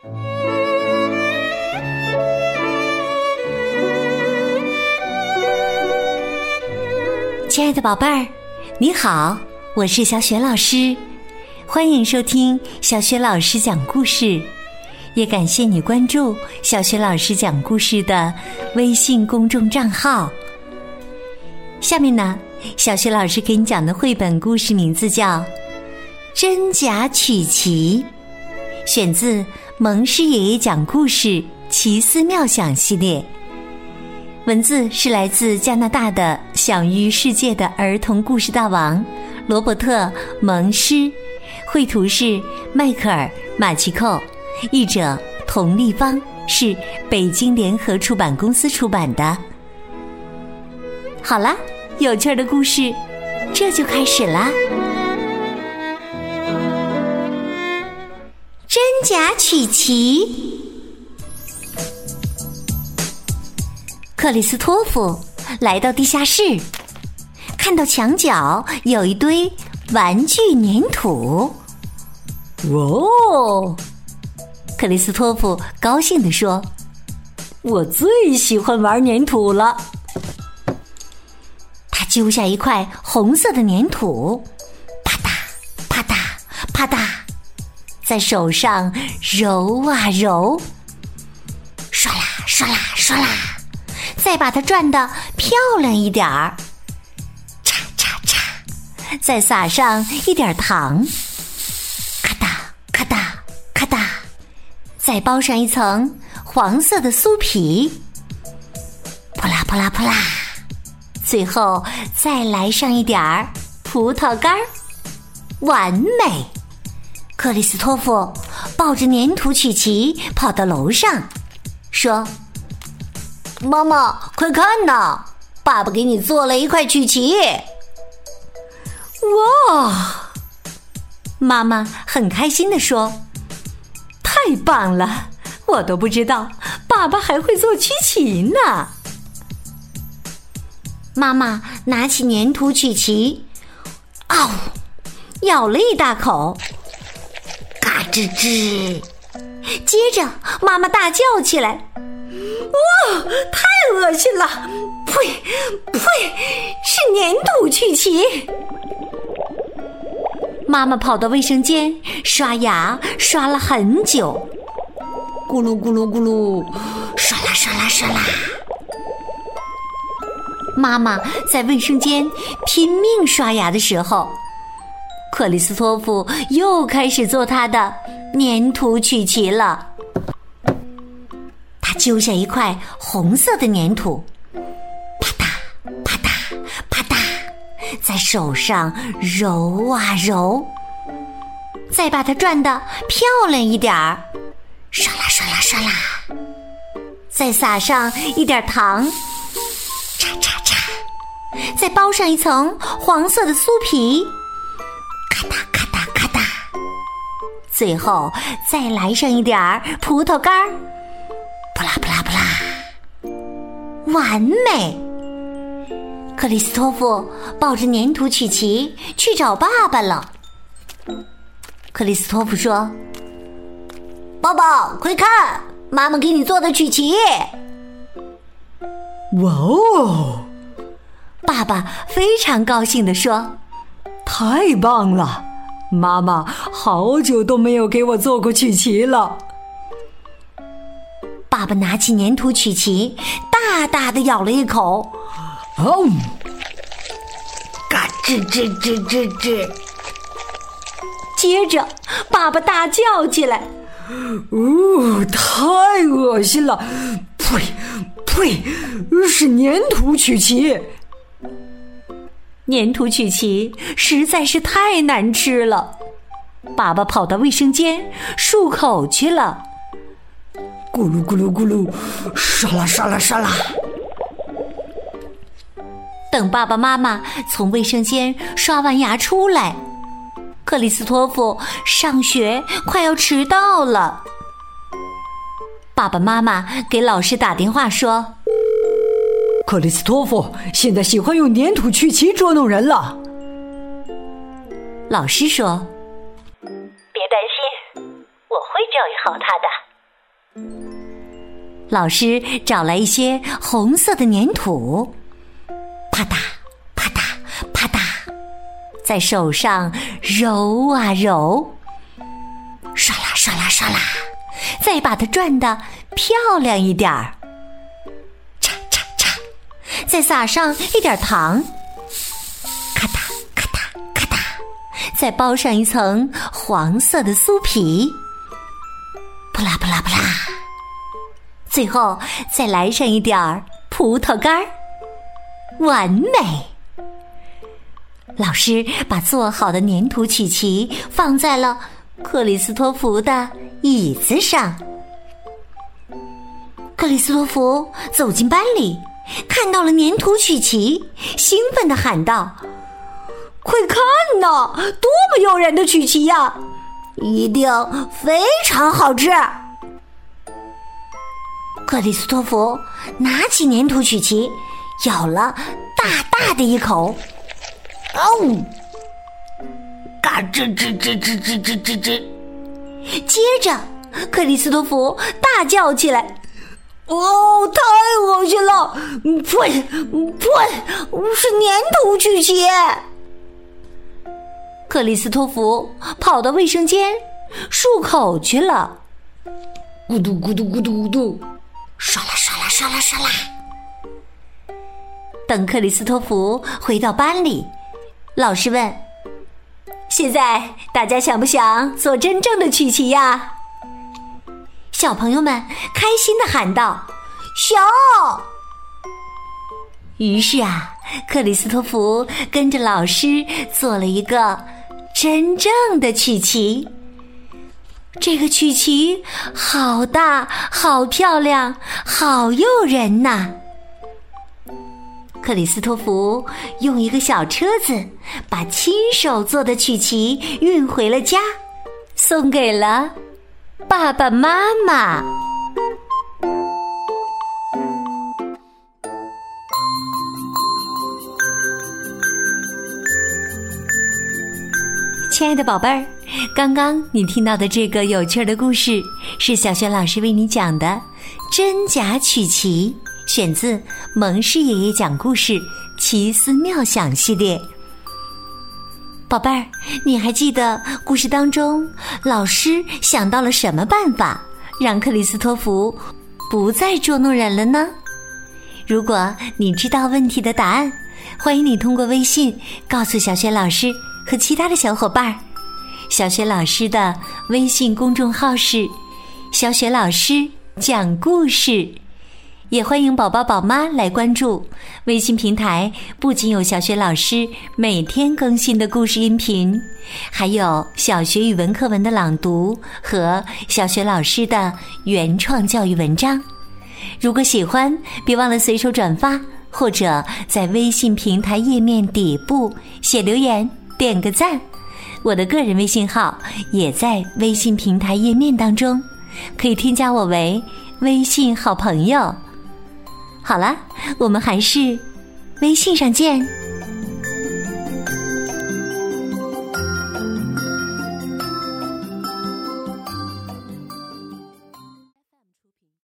亲爱的宝贝儿，你好，我是小雪老师，欢迎收听小雪老师讲故事，也感谢你关注小雪老师讲故事的微信公众账号。下面呢，小雪老师给你讲的绘本故事名字叫《真假曲奇》，选自蒙师爷爷讲故事奇思妙想系列。文字是来自加拿大的享誉世界的儿童故事大王罗伯特·蒙施，绘图是迈克尔·马奇寇，译者童立芳，是北京联合出版公司出版的。好啦，有趣的故事这就开始啦！真假曲奇。克里斯托夫来到地下室，看到墙角有一堆玩具粘土。哦，克里斯托夫高兴地说：“我最喜欢玩粘土了。”他揪下一块红色的粘土，在手上揉啊揉，刷啦刷啦刷啦。再把它转的漂亮一点儿，嚓嚓嚓，再撒上一点糖，咔哒咔哒咔哒，再包上一层黄色的酥皮，扑啦扑啦扑啦，最后再来上一点儿葡萄干儿，完美！克里斯托夫抱着粘土曲奇跑到楼上，说。妈妈，快看呐！爸爸给你做了一块曲奇。哇！妈妈很开心的说：“太棒了！我都不知道爸爸还会做曲奇呢。”妈妈拿起粘土曲奇，嗷，咬了一大口，吱吱。接着，妈妈大叫起来。哇，太恶心了！呸呸，是粘土曲奇。妈妈跑到卫生间刷牙，刷了很久，咕噜咕噜咕噜，刷啦刷啦刷啦。妈妈在卫生间拼命刷牙的时候，克里斯托夫又开始做他的粘土曲奇了。他揪下一块红色的粘土，啪嗒啪嗒啪嗒，在手上揉啊揉，再把它转的漂亮一点儿，刷啦刷啦刷啦，再撒上一点糖，叉叉叉，再包上一层黄色的酥皮，最后再来上一点儿葡萄干儿。扑啦扑啦扑啦，完美！克里斯托夫抱着粘土曲奇去找爸爸了。克里斯托夫说：“爸爸，快看，妈妈给你做的曲奇！”哇哦！爸爸非常高兴地说：“太棒了！妈妈好久都没有给我做过曲奇了。”爸爸拿起粘土曲奇，大大的咬了一口，哦，嘎吱吱吱吱吱。接着，爸爸大叫起来：“哦，太恶心了！呸呸，是粘土曲奇！粘土曲奇实在是太难吃了。”爸爸跑到卫生间漱口去了。咕噜咕噜咕噜，沙啦沙啦沙啦。等爸爸妈妈从卫生间刷完牙出来，克里斯托夫上学快要迟到了。爸爸妈妈给老师打电话说：“克里斯托夫现在喜欢用粘土曲奇捉弄人了。”老师说：“别担心，我会教育好他的。”老师找来一些红色的粘土，啪嗒啪嗒啪嗒，在手上揉啊揉，刷啦刷啦刷啦，再把它转的漂亮一点儿，再撒上一点糖，咔嗒咔嗒咔嗒，再包上一层黄色的酥皮，不啦不啦不啦。最后再来上一点儿葡萄干儿，完美。老师把做好的粘土曲奇放在了克里斯托弗的椅子上。克里斯托弗走进班里，看到了粘土曲奇，兴奋地喊道：“快看呐，多么诱人的曲奇呀！一定非常好吃！”克里斯托弗拿起粘土曲奇，咬了大大的一口，哦，嘎吱吱吱吱吱吱吱吱。接着，克里斯托弗大叫起来：“哦，太恶心了！呸呸，是粘土曲奇！”克里斯托弗跑到卫生间漱口去了，咕嘟咕嘟咕嘟咕嘟。刷啦刷啦刷啦刷啦！等克里斯托弗回到班里，老师问：“现在大家想不想做真正的曲奇呀？”小朋友们开心的喊道：“想！”于是啊，克里斯托弗跟着老师做了一个真正的曲奇。这个曲奇好大，好漂亮，好诱人呐！克里斯托弗用一个小车子把亲手做的曲奇运回了家，送给了爸爸妈妈。亲爱的宝贝儿。刚刚你听到的这个有趣的故事，是小轩老师为你讲的《真假曲奇》，选自蒙氏爷爷讲故事奇思妙想系列。宝贝儿，你还记得故事当中老师想到了什么办法，让克里斯托弗不再捉弄人了呢？如果你知道问题的答案，欢迎你通过微信告诉小轩老师和其他的小伙伴儿。小雪老师的微信公众号是“小雪老师讲故事”，也欢迎宝宝宝妈来关注微信平台。不仅有小雪老师每天更新的故事音频，还有小学语文课文的朗读和小雪老师的原创教育文章。如果喜欢，别忘了随手转发，或者在微信平台页面底部写留言，点个赞。我的个人微信号也在微信平台页面当中，可以添加我为微信好朋友。好了，我们还是微信上见。